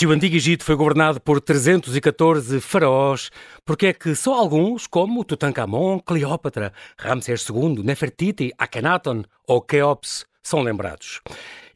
Se o Antigo Egito foi governado por 314 faraós, porque é que só alguns, como Tutankhamon, Cleópatra, Ramsés II, Nefertiti, Akhenaton ou Keops, são lembrados?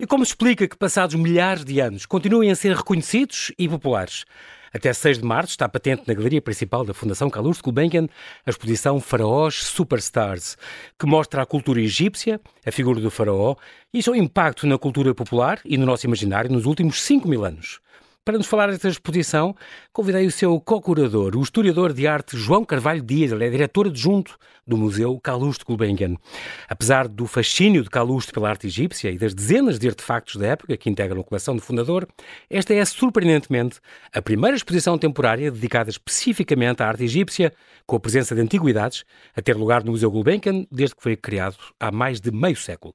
E como explica que, passados milhares de anos, continuem a ser reconhecidos e populares? Até 6 de março está patente na galeria principal da Fundação Calouste Gulbenkian a exposição Faraós Superstars, que mostra a cultura egípcia, a figura do faraó e o seu impacto na cultura popular e no nosso imaginário nos últimos 5 mil anos. Para nos falar desta exposição, convidei o seu co-curador, o historiador de arte João Carvalho Dias. Ele é diretor adjunto do Museu Calouste Gulbenkian. Apesar do fascínio de Calouste pela arte egípcia e das dezenas de artefactos da época que integram a coleção do fundador, esta é, surpreendentemente, a primeira exposição temporária dedicada especificamente à arte egípcia, com a presença de antiguidades, a ter lugar no Museu Gulbenkian desde que foi criado há mais de meio século.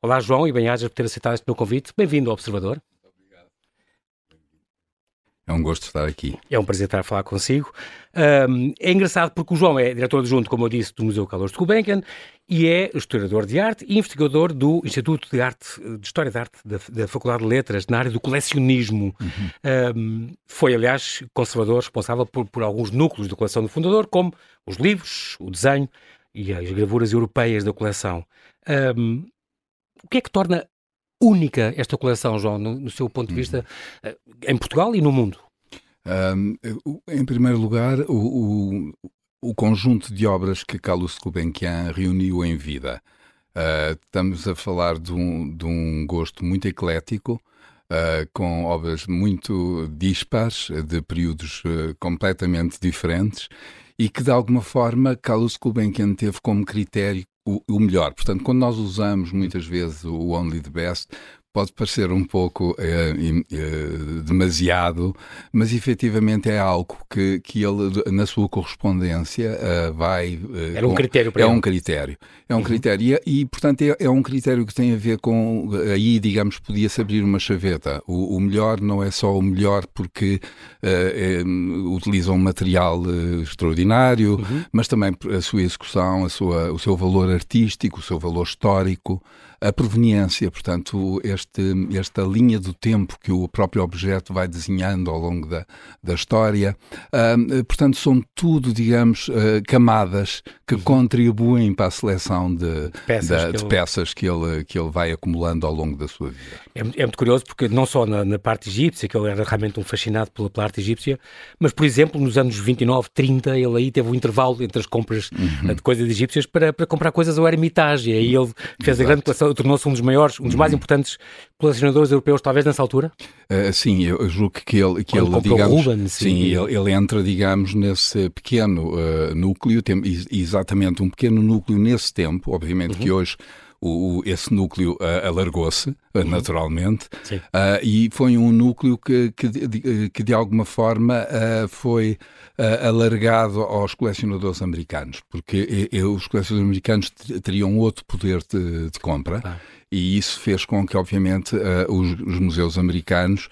Olá, João, e bem-ajas por ter aceitado este meu convite. Bem-vindo ao Observador. É um gosto estar aqui. É um prazer estar a falar consigo. Um, é engraçado porque o João é diretor adjunto, como eu disse, do Museu Carlos de Gulbenkian e é historiador de arte e investigador do Instituto de Arte, de História da Arte da, da Faculdade de Letras, na área do colecionismo. Uhum. Um, foi, aliás, conservador responsável por, por alguns núcleos da coleção do fundador, como os livros, o desenho e as gravuras europeias da coleção. Um, o que é que torna única esta coleção, João, no, no seu ponto de vista, uhum. em Portugal e no mundo? Um, em primeiro lugar, o, o, o, conjunto de obras que Carlos Gulbenkian reuniu em vida. Uh, estamos a falar de um, de um gosto muito eclético, uh, com obras muito dispares, de períodos uh, completamente diferentes, e que de alguma forma Carlos Gulbenkian teve como critério o, o, melhor. Portanto, quando nós usamos muitas vezes o only the best, pode parecer um pouco é, é, demasiado, mas efetivamente é algo que, que ele, na sua correspondência, uh, vai. Uh, Era um critério para É ele. um critério. É um uhum. critério. E, e portanto, é, é, um critério que tem a ver com. Aí, digamos, podia-se abrir uma chaveta. O, o, melhor não é só o melhor porque uh, utiliza um material extraordinário, uhum. mas também a sua execução, a sua, o seu valor artístico, o seu valor histórico a proveniência, portanto, este, esta linha do tempo que o próprio objeto vai desenhando ao longo da, da história. Uh, portanto, são tudo, digamos, uh, camadas que uhum. contribuem para a seleção de peças, da, que, de ele... peças que, ele, que ele vai acumulando ao longo da sua vida. É, é muito curioso porque não só na, na, parte egípcia, que ele era realmente um fascinado pela, pela, arte egípcia, mas, por exemplo, nos anos 29, 30, ele aí teve um intervalo entre as compras uhum. de coisas egípcias para, para comprar coisas ao Hermitage. E aí ele fez Exato. a grande coleção tornou-se um dos maiores, um dos mais importantes colecionadores europeus, talvez nessa altura? Uh, sim, eu julgo que ele, que ele digamos, Ruben, sim, sim ele, ele, entra, digamos, nesse pequeno uh, núcleo, tem, exatamente um pequeno núcleo nesse tempo, obviamente uhum. que hoje o, esse núcleo uh, alargou-se, uh, naturalmente, uh, e foi um núcleo que, que, de, que de alguma forma foi alargado aos colecionadores americanos, porque e, e, os colecionadores americanos teriam outro poder de, de compra. E isso fez com que, obviamente, os, os, museus americanos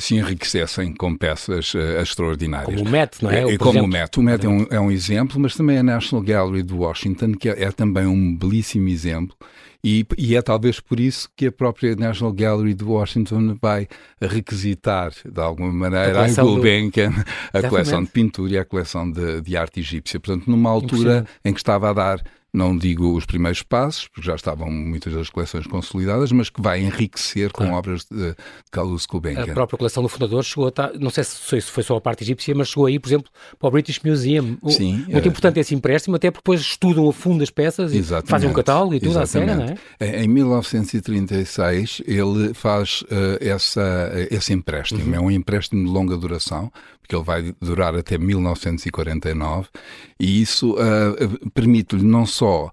se enriquecessem com peças extraordinárias. Como o Met, não é? é como exemplo. o Met. O Met é um, é um exemplo, mas também a National Gallery de Washington, que é, é também um belíssimo exemplo. E, e, é talvez por isso que a própria National Gallery de Washington vai requisitar, de alguma maneira, a, a Gulbenkian, do... a coleção de pintura e a coleção de, de arte egípcia. Portanto, numa altura em que estava a dar não digo os primeiros passos, porque já estavam muitas das coleções consolidadas, mas que vai enriquecer claro. com obras de, de Carlos Gulbenkian. A própria coleção do fundador chegou a estar, não sei se foi só a parte egípcia, mas chegou aí, por exemplo, para o British Museum. Sim. Muito é, importante esse empréstimo, até porque depois estudam a fundo as peças e fazem um catálogo e tudo à cena, não é? Em 1936 ele faz uh, essa, esse empréstimo, uhum. é um empréstimo de longa duração, porque ele vai durar até 1949, e isso uh, permite-lhe não só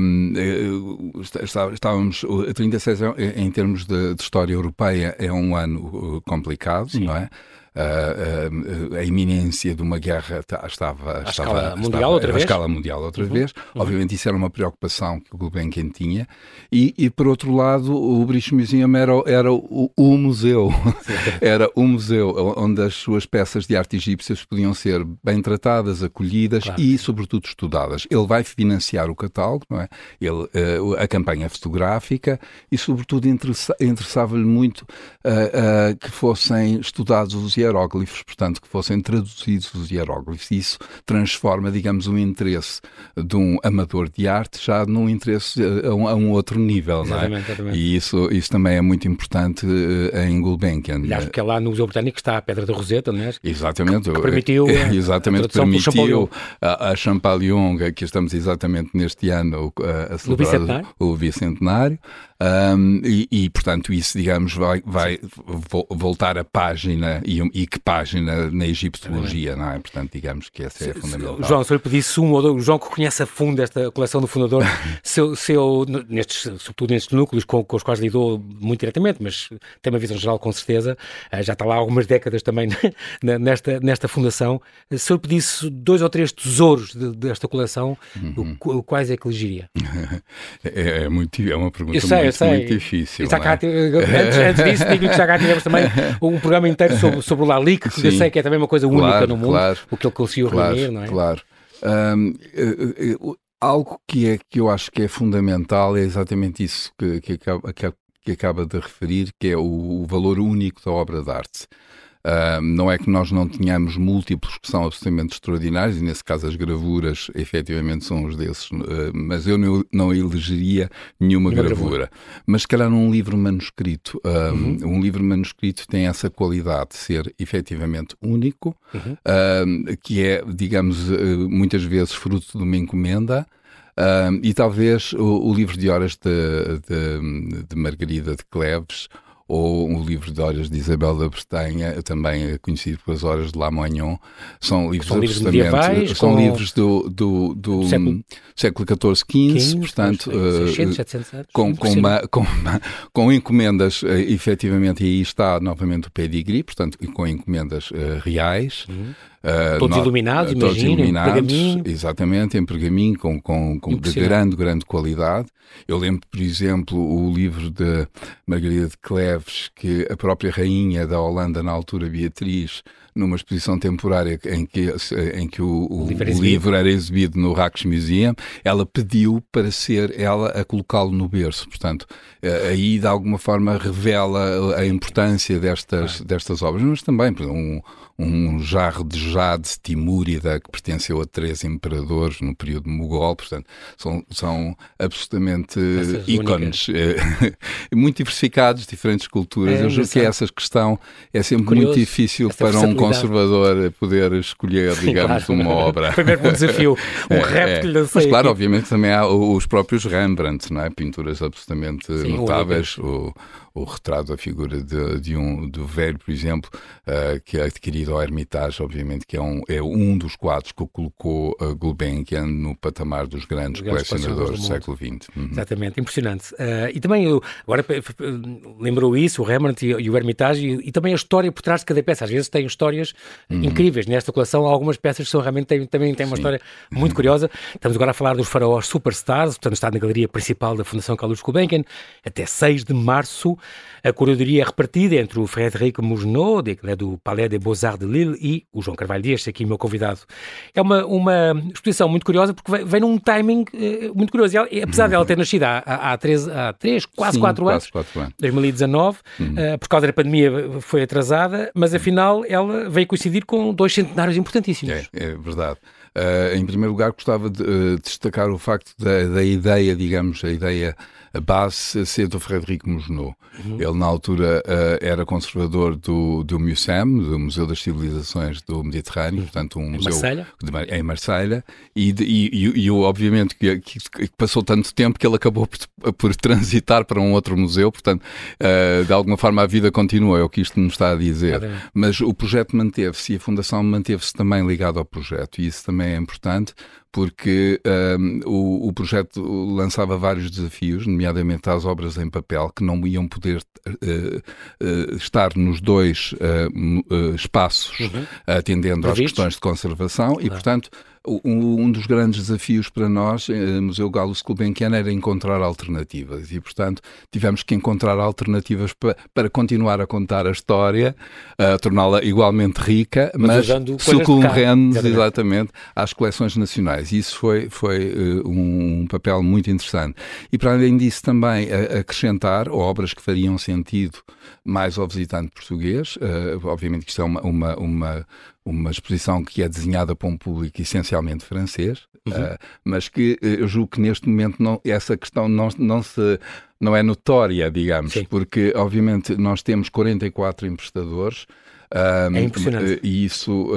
um, eh, estávamos, 36 em termos de, de, história europeia é um ano complicado, Sim. não é? Uh, a iminência de uma guerra estava, à estava, escala mundial estava, outra vez. escala mundial outra uhum. vez. Uhum. Obviamente isso era uma preocupação que o Gulbenkian tinha. E, e por outro lado, o British Museum era, era o, o museu. era o museu onde as suas peças de arte egípcias podiam ser bem tratadas, acolhidas claro. e, sobretudo, estudadas. Ele vai financiar o catálogo, não é? Ele, uh, a campanha fotográfica e, sobretudo, interessa, interessava-lhe muito uh, uh, que fossem estudados os hieróglifos, portanto, que fossem traduzidos os hieróglifos. Isso transforma, digamos, o interesse de um amador de arte já num interesse a um, a um outro nível, exatamente, não é? Exatamente. E isso, isso também é muito importante em Gulbenkian. Aliás, porque é lá no Museu Britânico está a Pedra da Roseta, não é? Exatamente. Que, que permitiu exatamente, a permitiu a, a Champollion, que estamos exatamente neste ano a, a celebrar o bicentenário. Um, e, e, portanto, isso, digamos, vai, vai voltar a página e, e, que página na egiptologia, não é? Portanto, digamos que essa é se, fundamental. João, se eu lhe pedisse um ou dois, o João que conhece a fundo esta coleção do fundador, se eu, se eu nestes, sobretudo nestes núcleos com, com, os quais lidou muito diretamente, mas tem uma visão geral com certeza, já está lá há algumas décadas também nesta, nesta fundação, se eu lhe pedisse dois ou três tesouros de, desta coleção, uhum. quais é que elegiria? É, é, muito, é uma pergunta eu sei, muito, eu sei. muito difícil. Cá, antes, antes disso, digo que já cá tivemos também um programa inteiro sobre, sobre o Lalique, que eu sei que é também uma coisa única claro, no mundo, claro, o que ele conseguiu claro, reunir, não é? Claro. Um, algo que, é, que eu acho que é fundamental é exatamente isso que, que, acaba, que acaba de referir, que é o, o valor único da obra de arte. Uh, não é que nós não tenhamos múltiplos que são absolutamente extraordinários, e nesse caso as gravuras efetivamente são os desses, uh, mas eu não, não elegeria nenhuma, gravura. gravura. Mas se calhar num livro manuscrito, uh, uhum. um livro manuscrito tem essa qualidade de ser efetivamente único, uhum. que é, digamos, muitas vezes fruto de uma encomenda. e talvez o, o, livro de horas de, de, de Margarida de Cleves ou o livro de horas de Isabel da Bretanha, também conhecido pelas horas de Lamoignon, são livros são livros medievais, são livros do, do, do século, século XIV, XV, portanto, 600, 700 anos, com, com, uma, com, uma, com encomendas, uh, efetivamente, e aí está novamente o pedigree, portanto, com encomendas uh, reais. Uhum. Uh, todos no, iluminados, todos imagino, iluminados, em exatamente, em pergaminho, com, com, com de grande, grande qualidade. Eu lembro, por exemplo, o livro de Margarida de Cleves, que a própria rainha da Holanda, na altura, Beatriz, numa exposição temporária em que, em que o, o, o, livro, o livro, era exibido no Rijksmuseum, ela pediu para ser ela a colocá-lo no berço. Portanto, aí de alguma forma revela a importância destas, destas obras, mas também um, um jarro de jade timúrida que pertenceu a três imperadores no período mogol, portanto, são, são absolutamente Essas ícones muito diversificados, diferentes culturas. É, Eu julgo que essa questão é sempre Curioso, muito difícil para um conservador poder escolher, digamos, claro. uma obra. Foi mesmo um desafio, um é, rap é. que lhe lancei Mas claro, aqui. obviamente também há os próprios Rembrandt, não é? Pinturas absolutamente Sim, notáveis. O, o retrato da figura de, de, um do velho, por exemplo, uh, que é adquirido ao Hermitage, obviamente, que é um, é um dos quadros que colocou uh, Gulbenkian no patamar dos grandes, grandes colecionadores do, do século XX. Uhum. Exatamente, impressionante. Uh, e também, eu, agora lembrou isso, o Rembrandt e, e o Hermitage, e, e, também a história por trás de cada peça. Às vezes tem histórias uhum. incríveis. Nesta coleção, há algumas peças que são, realmente têm, também têm uma Sim. história muito uhum. curiosa. Estamos agora a falar dos faraós Superstars, portanto está na galeria principal da Fundação Carlos Gulbenkian, até 6 de março. A curadoria é repartida entre o Frédéric Mougenot, que é do Palais des Beaux-Arts de Lille, e o João Carvalho Dias, aqui meu convidado. É uma, uma exposição muito curiosa, porque vem, vem num timing uh, muito curioso. Ela, apesar uhum. dela ter nascido há, há, há, três, há três, quase Sim, quatro quase anos, quatro anos, 2019, uhum. uh, por causa da pandemia foi atrasada, mas afinal ela veio coincidir com dois centenários importantíssimos. É, é verdade. Uh, em primeiro lugar, gostava de uh, destacar o facto da, da, ideia, digamos, a ideia a base ser do Frederico Mougenot. Uhum. Ele, na altura, uh, era conservador do, do MUSEM, do Museu das Civilizações do Mediterrâneo, portanto, um em museu Marselha? De, em Marselha, e, e, e, obviamente que, que, passou tanto tempo que ele acabou por, por transitar para um outro museu, portanto, uh, de alguma forma a vida continua, é o que isto nos está a dizer. Mas o projeto manteve-se e a Fundação manteve-se também ligado ao projeto, e isso também é importante, porque um, o, o, projeto lançava vários desafios, nomeadamente às obras em papel, que não iam poder uh, uh, estar nos dois uh, espaços uhum. atendendo às questões de conservação claro. e, portanto, um dos grandes desafios para nós, eh, Museu Galo Gulbenkian, era encontrar alternativas e, portanto, tivemos que encontrar alternativas para, para continuar a contar a história, a torná-la igualmente rica, mas, mas socorrendo exatamente às coleções nacionais. E isso foi, foi uh, um, papel muito interessante. E, para além disso, também acrescentar obras que fariam sentido mais ao visitante português. Uh, obviamente que isto é uma, uma, uma uma exposição que é desenhada para um público essencialmente francês, uhum. uh, mas que uh, eu julgo que neste momento não, essa questão não, não, se, não é notória, digamos, Sim. porque obviamente nós temos 44 emprestadores. Uh, é impressionante. E isso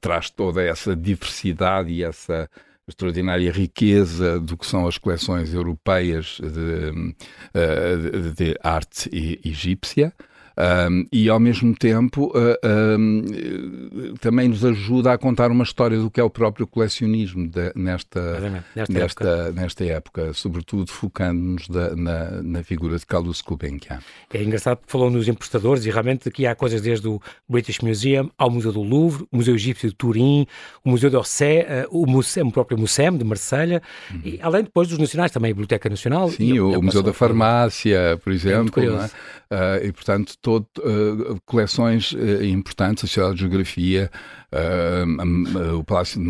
traz toda essa diversidade e essa extraordinária riqueza do que são as coleções europeias de, de, de arte egípcia. Um, e ao mesmo tempo uh, um, também nos ajuda a contar uma história do que é o próprio colecionismo de, nesta, nesta, nesta, época. nesta época, sobretudo focando-nos na, na figura de Carlos Gulbenkian. É engraçado porque falou nos emprestadores e realmente aqui há coisas desde o British Museum ao Museu do Louvre, o Museu Egípcio de Turim, o Museu d'Orsay, uh, o, museu, o próprio Museu de Marselha, uhum. e além depois dos nacionais, também a Biblioteca Nacional. Sim, o, o Museu da Farmácia, por exemplo. É Uh, e, portanto, todo, uh, coleções uh, importantes, a Sociedade de Geografia, o Palácio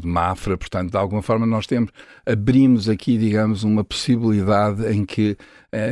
de Mafra, portanto, de alguma forma nós temos, abrimos aqui, digamos, uma possibilidade em que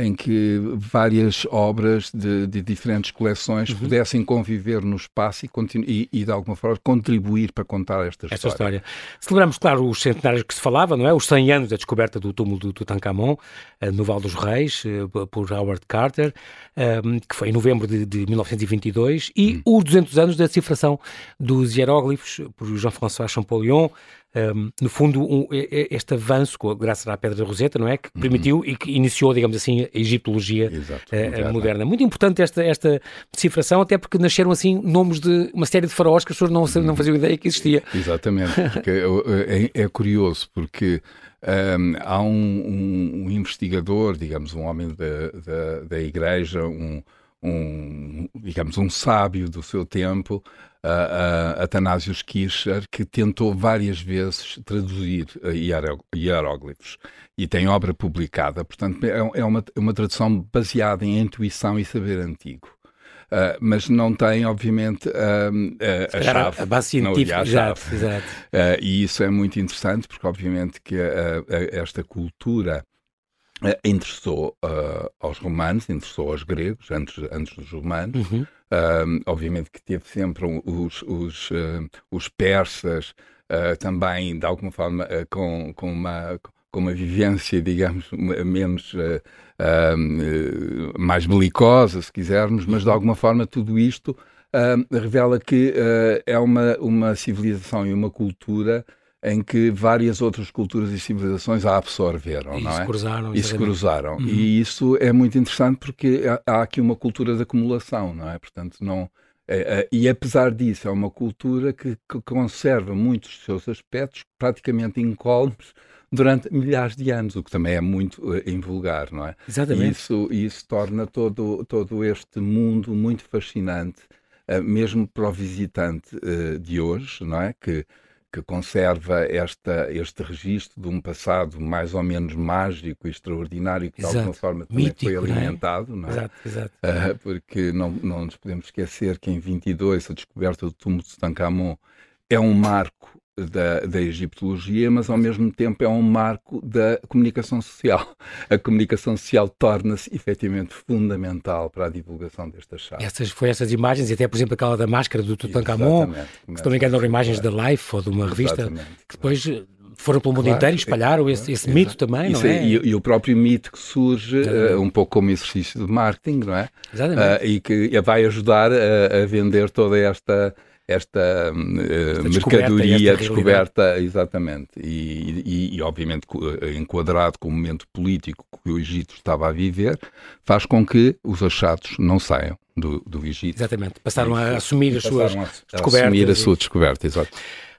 em que várias obras de, de diferentes coleções uhum. pudessem conviver no espaço e, e, e, de alguma forma, contribuir para contar esta, esta história. história. Celebramos, claro, os centenários que se falava, não é? Os 100 anos da descoberta do túmulo do Tutankhamon, eh, no Val dos Reis, eh, por Howard Carter, ehm, que foi em novembro de, de 1922, e uhum. os 200 anos da decifração dos hieróglifos por Jean-François Champollion, um, no fundo, um, este avanço, graças à Pedra da Roseta, não é? Que permitiu uhum. e que iniciou, digamos assim, a egiptologia Exato, uh, moderna. Muito importante esta, esta decifração, até porque nasceram assim nomes de uma série de faraós que as pessoas não, uhum. não faziam ideia que existia. Exatamente, porque é, é, é curioso, porque um, há um, investigador, digamos, um homem da, da, da igreja, um, digamos, um sábio do seu tempo, uh, uh, Atanasius Kircher, que tentou várias vezes traduzir hieróglifos e tem obra publicada. Portanto, é, é uma, uma tradução baseada em intuição e saber antigo. Uh, mas não tem, obviamente, uh, uh, a chave. A base científica, exato. exato. e isso é muito interessante, porque, obviamente, que esta cultura interessou aos romanos, interessou aos gregos, antes, antes dos romanos, uhum. Uh, obviamente que teve sempre os, os, uh, os persas uh, também, de alguma forma, com, com, uma, com uma vivência, digamos, menos. mais belicosa, se quisermos, mas de alguma forma tudo isto revela que é uma, uma civilização e uma cultura em que várias outras culturas e civilizações a absorveram, e não se é? Cruzaram, e se cruzaram. Uhum. E isso é muito interessante porque há aqui uma cultura de acumulação, não é? Portanto, não... É, é, e apesar disso, é uma cultura que, que conserva muitos dos seus aspectos praticamente incólumes durante milhares de anos, o que também é muito uh, invulgar, não é? Exatamente. E isso, isso torna todo, todo este mundo muito fascinante, uh, mesmo para o visitante uh, de hoje, não é? Que que conserva esta, este registro de um passado mais ou menos mágico e extraordinário que de alguma forma também Mítico, foi alimentado, não é? Não é? Exato, exato. Uh, porque não, não nos podemos esquecer que em 22 a descoberta do túmulo de Tutankhamon é um marco da, da egiptologia, mas ao mesmo tempo é um marco da comunicação social. A comunicação social torna-se efetivamente fundamental para a divulgação destas chaves. Essas, foi essas imagens, e até por exemplo aquela da máscara do Tutankhamon, que também eram imagens da Life ou de uma revista, Exatamente. que depois foram pelo mundo claro, inteiro e espalharam esse, esse mito também, não é? é? E, e, o próprio mito que surge uh, um pouco como exercício de marketing, não é? Exatamente. Uh, e que vai ajudar a, a vender toda esta esta, uh, mercadoria esta descoberta, exatamente, e, e, e, obviamente eh, enquadrado com o momento político que o Egito estava a viver, faz com que os achados não saiam do, do Egito. Exatamente, passaram a assumir as suas a, descobertas. assumir a sua descoberta, exato.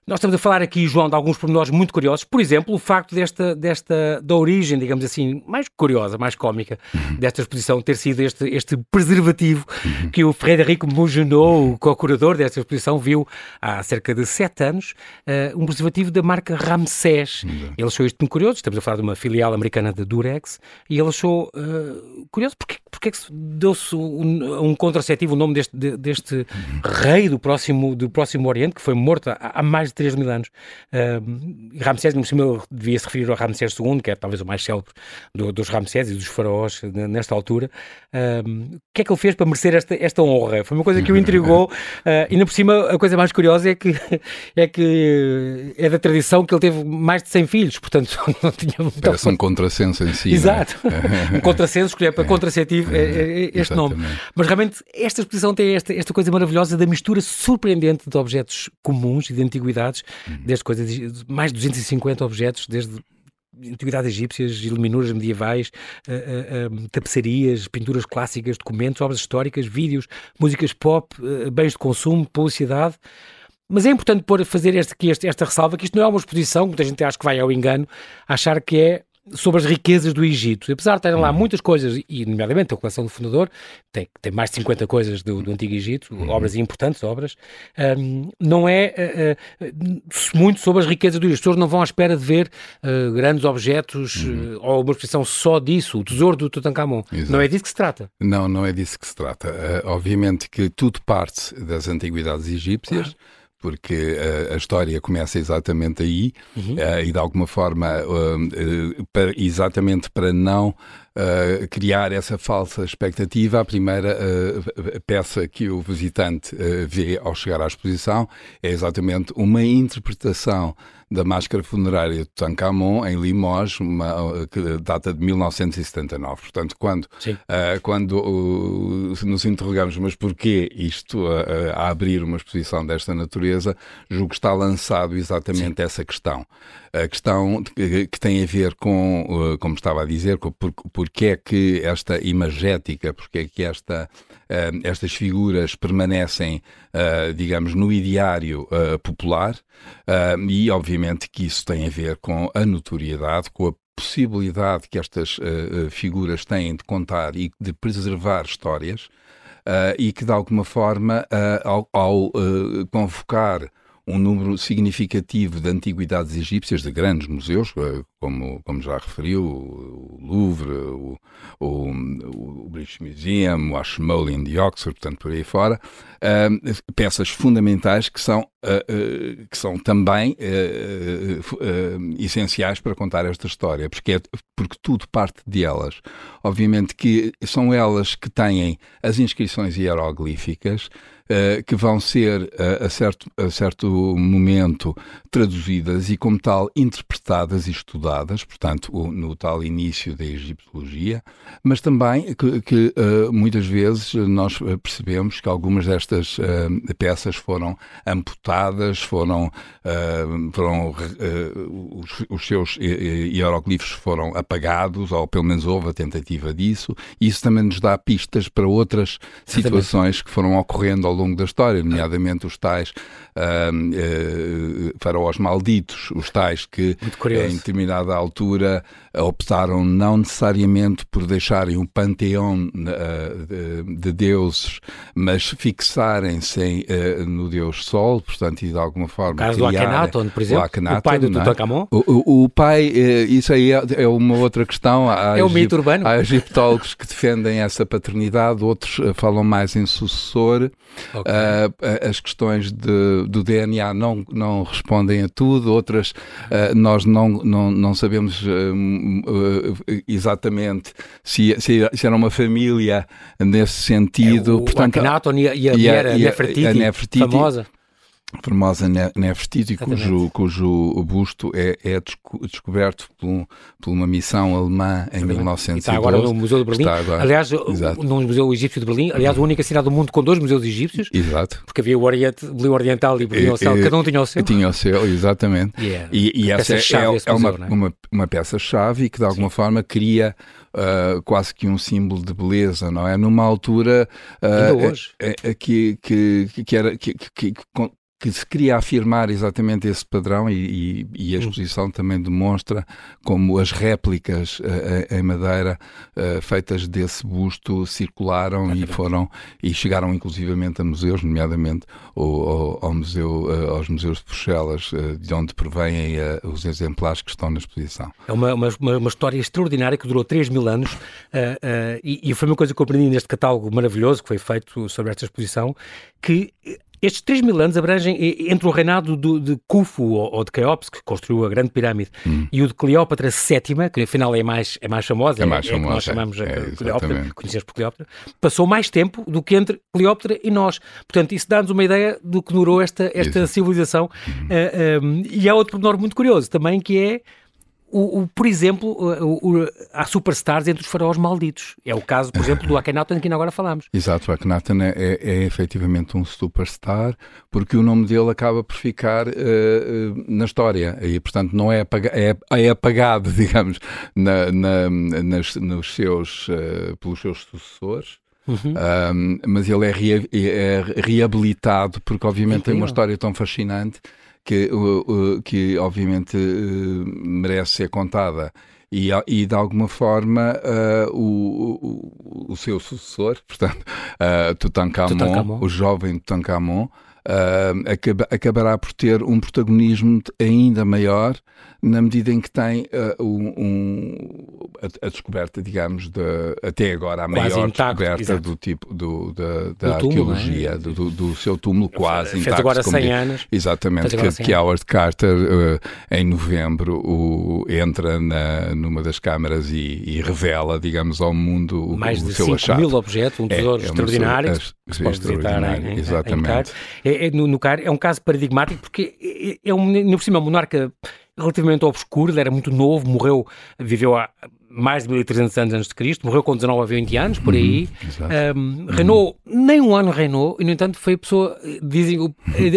Nós estamos a falar aqui, João, de alguns pormenores muito curiosos. Por exemplo, o facto desta, desta da origem, digamos assim, mais curiosa, mais cómica, uhum. desta exposição ter sido este, este preservativo uhum. que o Frederico Mougenot, o co-curador desta exposição, viu há cerca de sete anos, uh, um preservativo da marca Ramsés. Uhum. Ele achou isto muito curioso, estamos a falar de uma filial americana da Durex, e ele achou uh, curioso porque, porque é que deu-se um, um, contraceptivo o nome deste, deste rei do próximo, do próximo Oriente, que foi morto há, há mais de 3 mil anos. Uh, Ramsés, no cima, devia se referir ao Ramsés II, que é talvez o mais célebre do, dos Ramsés e dos faraós nesta altura. Uh, o que é que ele fez para merecer esta, esta honra? Foi uma coisa que o intrigou. Uh, e ainda por cima, a coisa mais curiosa é que, é que é da tradição que ele teve mais de 100 filhos, portanto não tinha. Parece um contrassenso em si. É? Exato. um contrassenso, escolher para é. contraceptivo é, é, é este nome. Mas realmente esta exposição tem esta, esta coisa maravilhosa da mistura surpreendente de objetos comuns e de antiguidade antiguidades, uhum. desde coisas, mais de 250 objetos, desde antiguidades egípcias, iluminuras medievais, uh, uh, uh, tapeçarias, pinturas clássicas, documentos, obras históricas, vídeos, músicas pop, bens de consumo, publicidade. Mas é importante pôr, fazer este, este, esta ressalva que isto não é uma exposição, muita gente acha que vai ao engano, achar que é sobre as riquezas do Egito. Apesar de terem lá uhum. muitas coisas, e nomeadamente a coleção do fundador, tem, tem mais de 50 coisas do, do Antigo Egito, uhum. obras importantes, obras, um, não é uh, uh, muito sobre as riquezas do Egito. As pessoas não vão à espera de ver uh, grandes objetos uhum. ou uma expressão só disso, o tesouro do Tutankhamon. Exato. Não é disso que se trata. Não, não é disso que se trata. obviamente que tudo parte das antiguidades egípcias. Claro porque uh, a história começa exatamente aí uhum. uh, e de alguma forma uh, para, exatamente para não criar essa falsa expectativa, a primeira peça que o visitante vê ao chegar à exposição é exatamente uma interpretação da máscara funerária de Tutankhamon em Limoges, uma, que data de 1979. Portanto, quando, uh, quando uh, nos interrogamos, mas porquê isto uh, a abrir uma exposição desta natureza, julgo que está lançado exatamente Sim. essa questão. A questão que, que, tem a ver com, como estava a dizer, com por, porque é que esta imagética, porque é que esta, estas figuras permanecem, digamos, no ideário popular e, obviamente, que isso tem a ver com a notoriedade, com a possibilidade que estas uh, figuras têm de contar e de preservar histórias uh, e que, de alguma forma, uh, ao, ao convocar um número significativo de antiguidades egípcias, de grandes museus, como, como já referiu, o Louvre, o, o, o British Museum, o Ashmolean de Oxford, portanto, por aí fora, uh, peças fundamentais que são, uh, uh, que são também essenciais para contar esta história, porque, é, porque tudo parte de elas. Obviamente que são elas que têm as inscrições hieroglíficas, Uh, que vão ser, uh, a, certo, a certo momento, traduzidas e, como tal, interpretadas e estudadas portanto, o, no tal início da egiptologia, mas também que, que uh, muitas vezes nós percebemos que algumas destas peças foram amputadas, foram, foram os, os, seus hieroglifos foram apagados, ou pelo menos houve a tentativa disso, e isso também nos dá pistas para outras situações que foram ocorrendo ao longo da história, nomeadamente os tais faraós malditos, os tais que em determinada altura optaram não necessariamente por deixarem o panteão uh, de, de, deuses, mas fixarem-se uh, no deus Sol, portanto, e de alguma forma. O caso do Akhenaton, por exemplo, o, Akhenaton, o pai do é? Tutankhamon. O, o, o, pai, uh, isso aí é, é, uma outra questão. Há é o mito urbano. Há egiptólogos que defendem essa paternidade, outros falam mais em sucessor. Okay. as questões de, do DNA não, não respondem a tudo, outras nós não, não, não sabemos uh, exatamente se, se, se, era uma família nesse sentido. É, o, Portanto, o Akhenaton e a, e a, e a, e a Nefertiti, Nefertiti, famosa formosa Nefertiti, cujo, cujo busto é, é descoberto por, por, uma missão alemã em 1912. está agora no Museu de Berlim. Aliás, Exato. no Museu Egípcio de Berlim. Aliás, a única cidade do mundo com dois museus egípcios. Exato. Porque havia o Oriente, Berlim Oriental e Berlim Ocidental, cada um tinha o seu. Tinha o seu, exatamente. Yeah. E, e essa é, é, é uma, é? uma, uma peça-chave que, de alguma Sim. forma, cria Uh, quase que um símbolo de beleza, não é? Numa altura uh, que, que, que, era, que, que, que se queria afirmar exatamente esse padrão e, e, e a exposição também demonstra como as réplicas uh, em madeira uh, feitas desse busto circularam e foram e chegaram inclusivamente a museus, nomeadamente ao, ao museu, uh, aos museus de Bruxelas, de onde provêm os exemplares que estão na exposição. É uma, uma, uma história extraordinária que durou 3 mil anos e, e foi uma coisa que eu aprendi neste catálogo maravilhoso que foi feito sobre esta exposição, que estes 3 mil anos abrangem entre o reinado do, de Khufu ou, de Keops, que construiu a Grande Pirâmide, hum. e o de Cleópatra VII, que afinal é mais, é mais famosa, é, mais é, famosa, é que nós chamamos é, Cleópatra, conhecemos por Cleópatra, passou mais tempo do que entre Cleópatra e nós. Portanto, isso dá-nos uma ideia do que durou esta, esta civilização. Uhum. Uh, eh, um, eh, e há outro pormenor muito curioso também, que é o, o, por exemplo, o, o, há superstars entre os faraós malditos. É o caso, por exemplo, do Akhenaten que ainda agora falamos. Exato, o Akhenaten é, é, é efetivamente um superstar porque o nome dele acaba por ficar uh, na história e, portanto, não é, apaga é, é apagado, digamos, na, na, nas, nos seus, uh, pelos seus sucessores. Uhum. Um, mas ele é, rea é, reabilitado porque, obviamente, tem uma história tão fascinante que, que obviamente eh, merece ser contada. E, e, de alguma forma uh, o, o, o, seu sucessor, portanto, uh, Tutankhamon, Tutankhamon, o jovem Tutankhamon, uh, acaba, acabará por ter um protagonismo ainda maior na medida em que tem uh, um, a, a, descoberta, digamos, de, até agora a quase maior intacto, descoberta exato. do tipo do, da, da do arqueologia, túmulo, é? do, do, seu túmulo quase Fez intacto. agora 100 anos. Exatamente, que, que Howard Carter uh, em novembro o, entra na, numa das câmaras e, e, revela, digamos, ao mundo Mais o, de seu achado. mil objetos, um é, tesouro é, extraordinário é que se pode visitar em, em, exatamente. Em é, é, no, no CAR é um caso paradigmático porque é, é um, por cima, um monarca relativamente obscuro, ele era muito novo, morreu, viveu há mais de 1300 anos antes de Cristo, morreu com 19 a 20 anos, por aí. Uhum, um, reinou, uhum. nem um ano reinou, e no entanto foi a pessoa, dizem,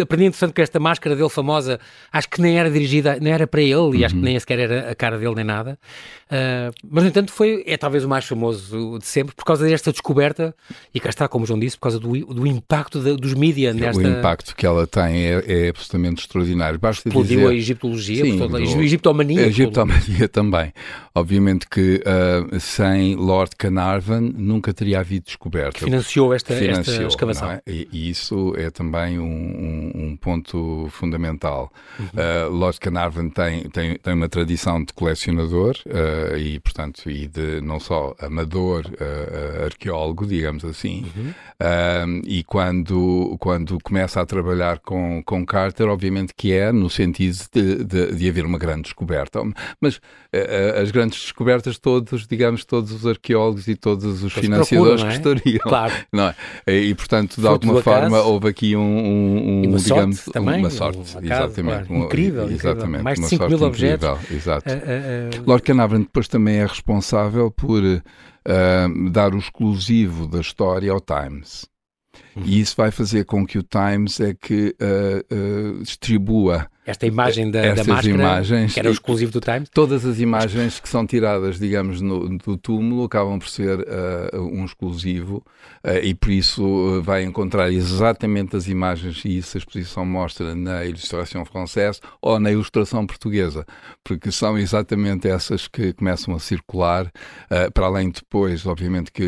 aprendi interessante que esta máscara dele famosa, acho que nem era dirigida, nem era para ele, uhum. e acho que uhum. nem sequer era a cara dele nem nada. Uh, mas no entanto foi, é talvez o mais famoso de sempre, por causa desta descoberta, e cá está, como o João disse, por causa do, do impacto de, dos mídias nesta... O impacto que ela tem é, é absolutamente extraordinário. Basta Explodiu dizer... a egiptologia, Sim, toda, a egiptomania. A egiptomania também. Obviamente que uh, sem Lord Carnarvon nunca teria havido descoberta. Financiou esta, Financiou, esta escavação. É? E, e, isso é também um, um, um ponto fundamental. Uhum. Uh, Lord Carnarvon tem, tem, tem uma tradição de colecionador uh, e, portanto, e de não só amador arqueólogo, digamos assim. Uhum. e quando, quando começa a trabalhar com, com Carter, obviamente que é no sentido de, de, de haver uma grande descoberta. Mas as grandes descobertas todos, digamos, todos os arqueólogos e todos os financiadores procuram, é? gostariam. Claro. Não é? E, portanto, de Fruto alguma forma, houve aqui um, um, um digamos, sorte também, uma sorte. Um exatamente. Claro. Incrível, um, exatamente. Mais de 5 mil objetos. Exato. Uh, uh, uh, Lord Carnarvon depois também é responsável por dar o exclusivo da história ao Times. Uhum. E isso vai fazer com que o Times é que distribua esta imagem da, da máscara, imagens, que era exclusivo do Times? Todas as imagens que são tiradas, digamos, no, do túmulo acabam por ser uh, um exclusivo uh, e por isso uh, vai encontrar exatamente as imagens e isso a exposição mostra na ilustração francesa ou na ilustração portuguesa, porque são exatamente essas que começam a circular, para além depois, obviamente, que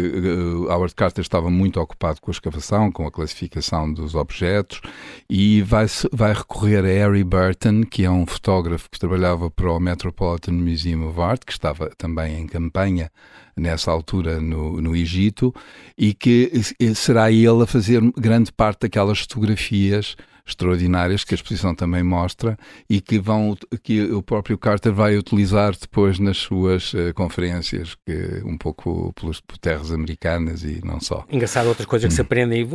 Howard Carter estava muito ocupado com a escavação, com a classificação dos objetos e vai, vai recorrer a Harry Bird Que é um fotógrafo que trabalhava para o Metropolitan Museum of Art, que estava também em campanha nessa altura no, no Egito, e que será ele a fazer grande parte daquelas fotografias extraordinárias que a exposição também mostra e que vão que o próprio Carter vai utilizar depois nas suas uh, conferências que um pouco pelas por terras americanas e não só. Engraçado outras coisas que se hum. aprendem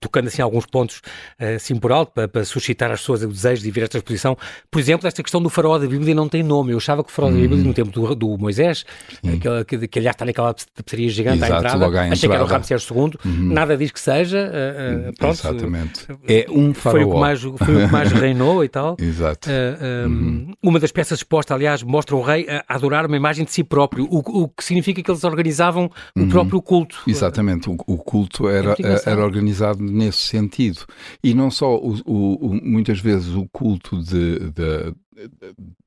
tocando assim alguns pontos eh, assim por alto para, para, suscitar as pessoas o desejo de vir a esta exposição. Por exemplo, esta questão do faraó da Bíblia não tem nome. Eu achava que o faraó da Bíblia hum. no tempo do, do Moisés, aquele, que, que, aliás está naquela tapeçaria gigante Exato, à entrada, à achei que era o Ramsés II, uhum. nada diz que seja. Uh, uh, pronto, Exatamente. É um faraó foi o que mais, foi o que mais reinou e tal. Exato. Uh, uhum. Uma das peças expostas, aliás, mostra o rei a adorar uma imagem de si próprio, o, o que significa que eles organizavam o uhum. próprio culto. Exatamente, o, o culto era, é era organizado nesse sentido. E não só, o, o muitas vezes, o culto de, de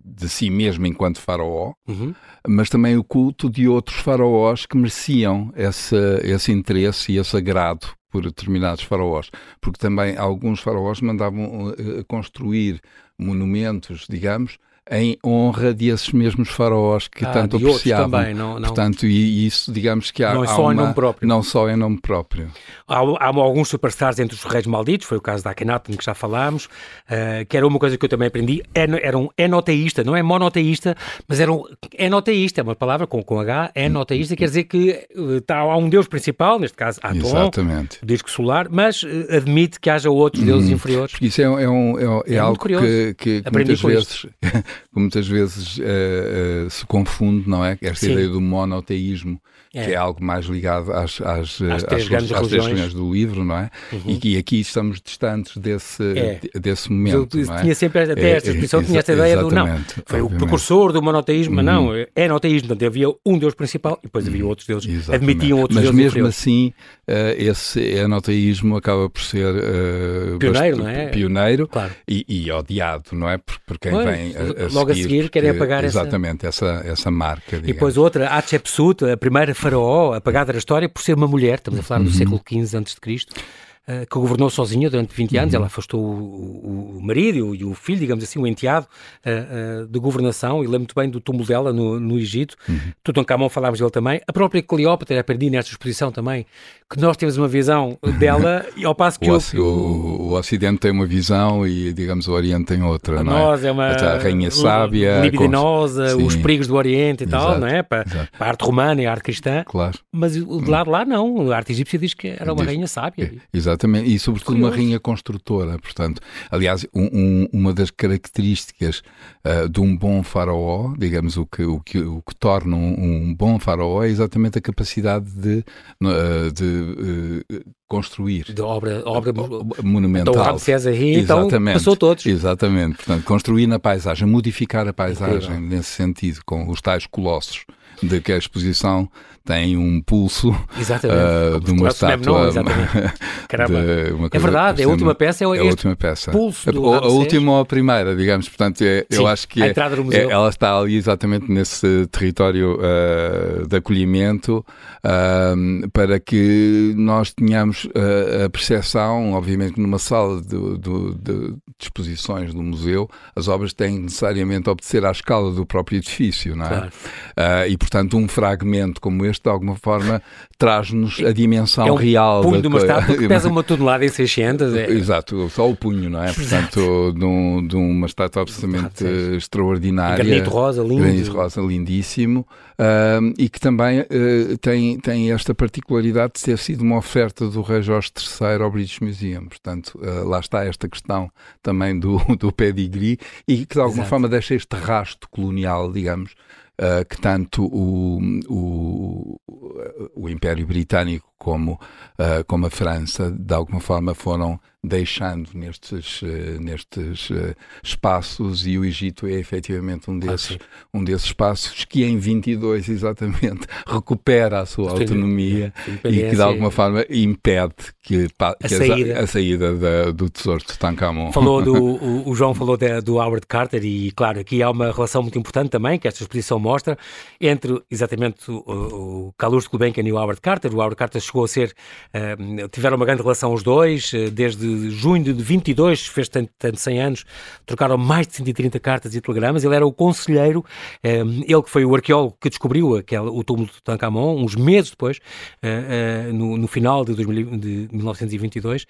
de si mesmo enquanto faraó, uhum. mas também o culto de outros faraós que mereciam esse, esse interesse e esse agrado por determinados faraós, porque também alguns faraós mandavam uh, construir monumentos, digamos, em honra desses mesmos faraós que ah, tanto apreciavam. Também, não, não... Portanto, e isso, digamos que há, não é só há uma, em nome próprio. Não só em nome próprio. Há, há alguns superstars entre os reis malditos, foi o caso da Akhenaten que já falámos, uh, que era uma coisa que eu também aprendi, era um enoteísta, não é monoteísta, mas era um enoteísta, é uma palavra com, com H, enoteísta, quer dizer que uh, tá, há um deus principal, neste caso Atom, Exatamente. o disco solar, mas uh, admite que haja outros deuses hum, inferiores. Isso é, é, um, é, é, é algo que, que, que muitas vezes que muitas vezes uh, uh, se confunde, não é? Esta Sim. ideia do monoteísmo, é. que é algo mais ligado às, às, às, três, às, grandes às três linhas do livro, não é? Uhum. E, e aqui estamos distantes desse, é. desse momento. Eu, é? Tinha sempre até é, esta expressão, tinha esta ideia do não. Foi obviamente. o precursor do monoteísmo, mas não, uhum. é noteísmo. Portanto, havia um Deus principal e depois havia uhum. outros deuses, exatamente. admitiam outros mas deuses. Mas mesmo assim, uh, esse enoteísmo acaba por ser pioneiro, não é? Pioneiro claro. e, e, odiado, não é? Por, por quem pois, vem a, logo seguir, a seguir querem apagar exatamente, essa... essa, essa marca. Digamos. E depois outra, Hatshepsut, a primeira faraó apagada da história por ser uma mulher, estamos a falar do uhum. século XV a.C., eh, que governou sozinha durante 20 anos. Uhum. Ela afastou o, o marido e o filho, digamos assim, o enteado uh, uh, de governação. E lembro muito bem do túmulo dela no, no Egito. Uhum. Tutankhamon falámos dele também. A própria Cleópatra, aprendi nesta exposição também, que nós temos uma visão dela e ao passo que o, o, o, o, Ocidente tem uma visão e, digamos, o Oriente tem outra, não é? Nós é uma... A rainha sábia... Libidinosa, com... os perigos do Oriente e Exato. tal, não é? Para, para, a arte romana e a arte cristã. Claro. Mas o de lado lá não. A arte egípcia diz que era uma diz... rainha sábia. Exato Exatamente, e sobretudo Curioso. uma rainha construtora, portanto, aliás, um, um, uma das características uh, de um bom faraó, digamos, o que, o que, o que torna um, um bom faraó é exatamente a capacidade de, uh, de uh, construir. De obra, obra monumental. Então, Ramsés aí, então passou todos. Exatamente, portanto, construir na paisagem, modificar a paisagem Incrível. nesse sentido, com os tais colossos de que a exposição tem um pulso uh, de uma estátua. Caramba. Uma é verdade, é a última peça é, é a última peça. pulso do a, a última ou a primeira, digamos. Portanto, é, eu acho que é, é, ela está ali exatamente nesse território uh, de acolhimento uh, para que nós tenhamos a percepção, obviamente, numa sala de, de, de exposições do museu, as obras têm necessariamente a obedecer à escala do próprio edifício, não é? Claro. e, portanto, um fragmento como este, de alguma forma, traz-nos a dimensão é um real. punho de uma estátua que pesa uma tonelada e 600. É... Exato, só o punho, não é? Portanto, de, um, de uma estátua absolutamente Exato, extraordinária. Granito rosa, lindo. Granito rosa, lindíssimo. Uh, e que também uh, tem, tem esta particularidade de ter sido uma oferta do rei Jorge III ao British Museum. Portanto, uh, lá está esta questão também do, do pedigree e que de alguma Exato. forma deixa este rasto colonial, digamos, uh, que tanto o, o, o Império Britânico como, uh, como a França, de alguma forma, foram deixando nestes, uh, nestes uh, espaços e o Egito é efetivamente um desses, ah, um desses espaços que em 22 exatamente recupera a sua autonomia e que de alguma forma impede que, que a, saída, a, a saída da, do tesouro de Tutankhamon. Falou do, o, o João falou de, do Howard Carter e claro, aqui há uma relação muito importante também que esta exposição mostra entre exatamente o, o Calouste Gulbenkian e o Howard Carter. O Howard Carter chegou a ser, uh, tiveram uma grande relação os dois, uh, desde junho de 22, fez tanto, tanto 100 anos, trocaram mais de 130 cartas e telegramas, ele era o conselheiro, uh, ele que foi o arqueólogo que descobriu aquele, o túmulo de Tutankhamon, uns meses depois, no, no, final de, 2000, de 1922,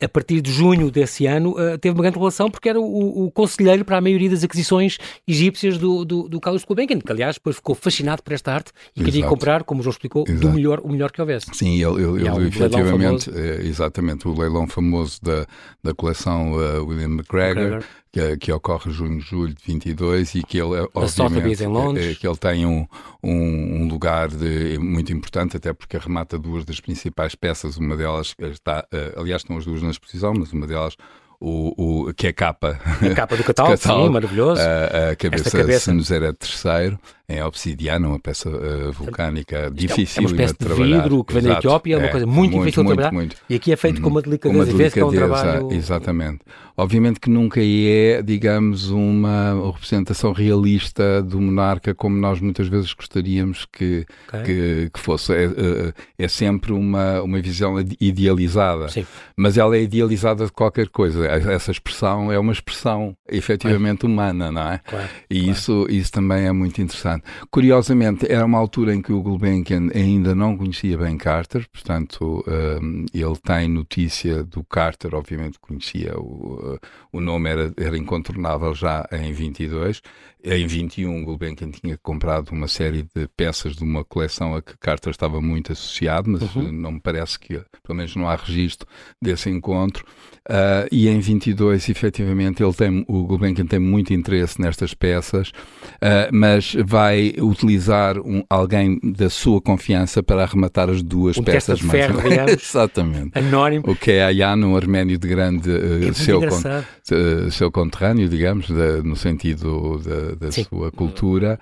a partir de junho desse ano, uh, teve uma grande relação porque era o, o, conselheiro para a maioria das aquisições egípcias do, do, do Carlos Gulbenkian, que aliás depois ficou fascinado por esta arte e Exato. queria comprar, como o João explicou, do melhor, o melhor que houvesse. Sim, ele, ele, ele efetivamente, é, exatamente, o leilão famoso da, da coleção uh, William McGregor, McGregor que, que ocorre junho, julho de 22 e que ele, obviamente. É, que ele tem um, um, um, lugar de, muito importante, até porque arremata duas das principais peças, uma delas está, uh, aliás estão as duas na exposição, mas uma delas o, o, que é a capa. A capa do catálogo, sim, maravilhoso. A, a cabeça, cabeça. de Senusera III em obsidiana, uma peça uh, vulcânica difícil é uma espécie de, de vidro que vem da Etiópia, é uma é, coisa muito, muito difícil muito, de trabalhar. Muito. E aqui é feito com uma delicadeza, uma delicadeza que é um trabalho... Exatamente. Obviamente que nunca é, digamos, uma representação realista do monarca como nós muitas vezes gostaríamos que, okay. que, que, fosse. É, é, é, sempre uma, uma visão idealizada. Sim. Mas ela é idealizada de qualquer coisa. Essa expressão é uma expressão efetivamente claro. humana, não é? Claro. E claro. Isso, isso também é muito interessante. Curiosamente, era uma altura em que o Gulbenkian ainda não conhecia bem Carter, portanto, um, ele tem notícia do Carter, obviamente conhecia, o, uh, o nome era, era incontornável já em 22. Em 21, Gulbenkian tinha comprado uma série de peças de uma coleção a que Carter estava muito associado, mas uhum. não me parece que, pelo menos não há registro desse encontro. Uh, e em 22, efetivamente, ele tem, o Gulbenkian tem muito interesse nestas peças, uh, mas vai utilizar um, alguém da sua confiança para arrematar as duas um peças mais ferro, digamos, Exatamente. Anónimo. O que é Ayan, um arménio de grande uh, é seu, con, seu conterrâneo, digamos, de, no sentido da, sua cultura,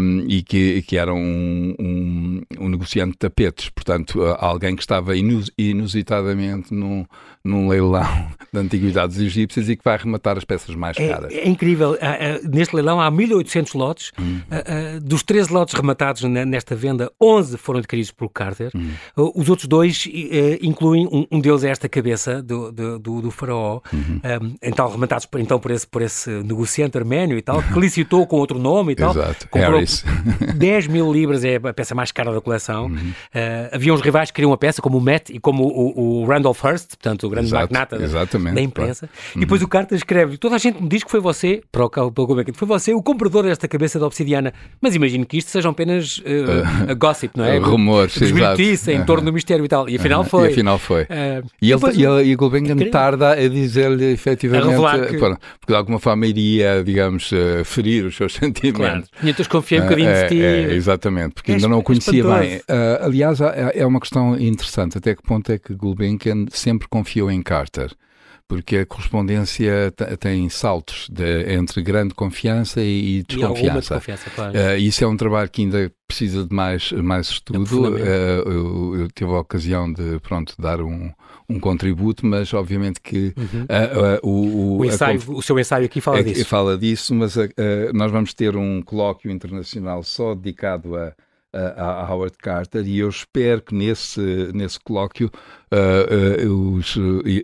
um, e que, que era um, um, um, negociante de tapetes, portanto, alguém que estava inus, inusitadamente num, num leilão de antiguidades egípcias e que vai arrematar as peças mais é, caras. É, incrível. Neste leilão há 1800 lotes. Hum. Dos 13 lotes rematados nesta venda, 11 foram adquiridos por Carter. Hum. Os outros dois incluem, um deles é esta cabeça do, do, do, faraó, uhum. então rematados por, então, por, esse, por esse negociante arménio e tal, que licitou com outro nome e tal. Exato. Comprou Harris. 10 mil libras, é a peça mais cara da coleção. Uhum. Uh, havia uns rivais que queriam uma peça, como o Matt e como o, o Randolph Hearst, portanto, o grande Exato, magnata da imprensa. Claro. E depois uhum. o Carter escreve: toda a gente me diz que foi você, para o, para é foi você o comprador desta cabeça de obsidiana. Mas imagino que isto sejam apenas uh, uh, gossip, não é? Rumores, Desmentir-se em torno do mistério e tal. E afinal foi. E afinal foi. e, ele, e, ele, e Gulbenkian tarda a dizer-lhe efetivamente. A que... porque de alguma forma iria, digamos, ferir os seus sentimentos. Claro. Tinha desconfiei um bocadinho é, de ti. É, exatamente, porque é, ainda não o conhecia bem. Uh, aliás, é, é uma questão interessante. Até que ponto é que Gulbenkian sempre confiou em Carter? porque a correspondência tem saltos de, entre grande confiança e desconfiança. E confiança, claro. uh, isso é um trabalho que ainda precisa de mais, mais estudo. Uh, eu, eu, tive a ocasião de pronto, dar um, um contributo, mas obviamente que uhum. uh, o, o, ensaio, a, o seu ensaio aqui fala é, disso. Fala disso, mas nós vamos ter um colóquio internacional só dedicado a a, Howard Carter e eu espero que nesse, nesse colóquio uh, uh, os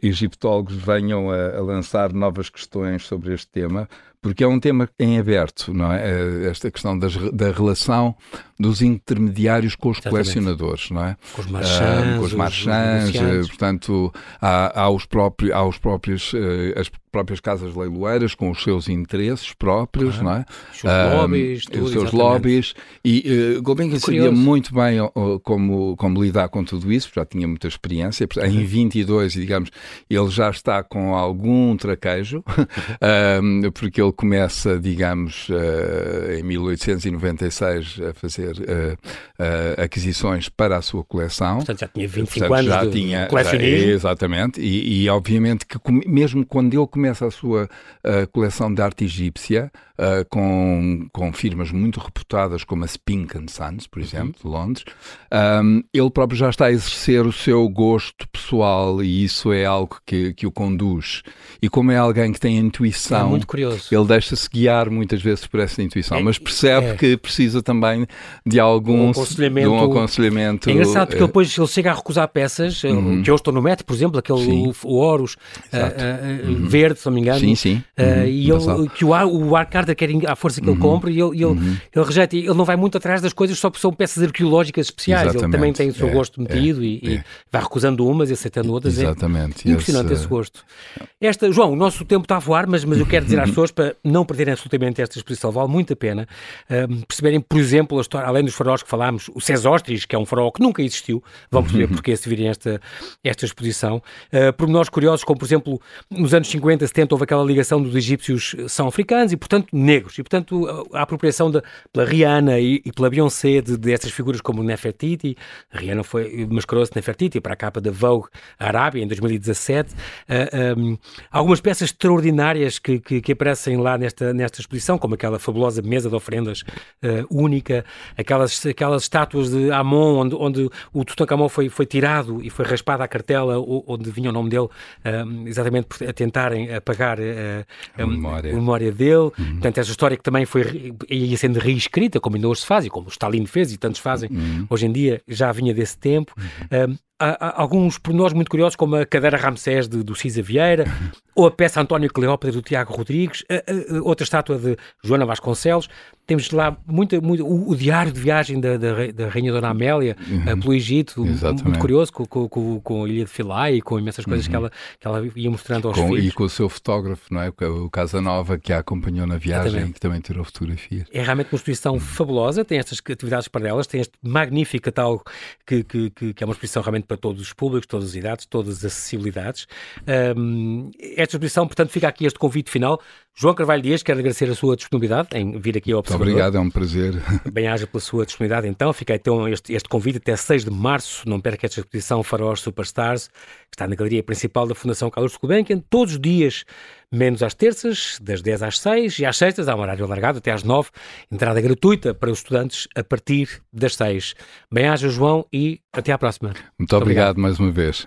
egiptólogos venham a, a, lançar novas questões sobre este tema, porque é um tema em aberto, não é? Eh, esta questão das, da relação dos intermediários com os Exatamente. colecionadores, não é? Com os marchands, uh, com os marchands, os portanto, há, há, os próprios, há os próprios, uh, as próprias casas leiloeiras com os seus interesses próprios, não é? Os seus lobbies, tudo, os seus exatamente. lobbies, e uh, Gulbenkian sabia muito bem uh, como, como lidar com tudo isso, já tinha muita experiência, em 22, digamos, ele já está com algum traquejo, porque ele começa, digamos, uh, em 1896 a fazer uh, aquisições para a sua coleção. Portanto, já tinha 25 Portanto, anos já de tinha, colecionismo. Já, exatamente, e, e, obviamente que mesmo quando ele começa a sua coleção de arte egípcia, uh, com, com firmas muito reputadas como a Spink Sons, por uhum. exemplo, de Londres, um, ele próprio já está a exercer o seu gosto pessoal e isso é algo que, que o conduz. E como é alguém que tem intuição, é muito curioso. ele deixa-se guiar muitas vezes por essa intuição, é, mas percebe é. que precisa também de algum um aconselhamento. De um aconselhamento é engraçado porque uh, depois ele chega a recusar peças, uhum. que eu estou no metro, por exemplo, aquele o, o Horus uh, uhum. verde, se não me engano. Sim, sim. Uhum. E ele, que o, o Arcade Carter quer à força que uhum. ele compra e ele, ele, uhum. ele rejeita. Ele não vai muito atrás das coisas só porque são peças arqueológicas especiais. Exatamente. Ele também tem o seu é, gosto metido é, e, é. e, vai recusando umas e aceitando outras. É Exatamente. É impressionante esse... esse... gosto. Esta, João, o nosso tempo está a voar, mas, mas eu quero dizer às pessoas para não perderem absolutamente esta exposição, vale muito a pena um, perceberem, por exemplo, a história, além dos faraós que falámos, o Sesostris, que é um faraó que nunca existiu, vão perceber porque se virem esta, esta exposição. Uh, pormenores curiosos, como por exemplo, nos anos 50, 70 houve aquela ligação dos egípcios são africanos e, portanto, negros. E, portanto, a, apropriação de, pela Rihanna e, e pela Beyoncé de, dessas figuras como Nefertiti, a Rihanna foi, mascarou-se Nefertiti para a capa da Vogue Arábia em 2017. Uh, um, algumas peças extraordinárias que, que, que, aparecem lá nesta, nesta exposição, como aquela fabulosa mesa de ofrendas uh, única, aquelas, aquelas estátuas de Amon, onde, onde o Tutankhamon foi, foi tirado e foi raspada a cartela onde vinha o nome dele, um, exatamente por tentarem apagar uh, a, memória. a, memória. dele. Uhum. Portanto, essa história que também foi ia sendo reescrita, como ainda hoje se faz, e como Stalin fez e tantos fazem uhum. hoje em dia, já vinha desse tempo. Uhum. Um, há, alguns pormenores muito curiosos, como a cadeira Ramsés de, do Cisa Vieira, ou a peça António Cleópatra do Tiago Rodrigues, a, a, a outra estátua de Joana Vasconcelos. Temos lá muito, muito o, o, diário de viagem da, da, da Rainha Dona Amélia uhum. pelo Egito, Exatamente. muito curioso, com, com, com, a Ilha de Philae e com imensas coisas uhum. que, ela, que ela ia mostrando aos com, filhos. E com o seu fotógrafo, não é? O Casanova, que a acompanhou na viagem Exatamente. que também tirou fotografias. É realmente uma exposição uhum. fabulosa, tem estas atividades para elas, tem este magnífico catálogo que, que, que, que é uma exposição realmente para todos os públicos, todas as idades, todas as acessibilidades. Um, esta exposição, portanto, fica aqui este convite final. João Carvalho Dias, quero agradecer a sua disponibilidade em vir aqui ao. Muito obrigado, é um prazer. Bem-haja pela sua disponibilidade, então. Fica então este, este convite até 6 de março. Não perca esta exposição Faraós Superstars, que está na galeria principal da Fundação Carlos Gulbenkian, todos os dias, menos às terças, das 10 às 6, e às sextas há um horário alargado até às 9, entrada gratuita para os estudantes a partir das 6. Bem-haja, João, e até à próxima. Muito, Muito obrigado, obrigado mais uma vez.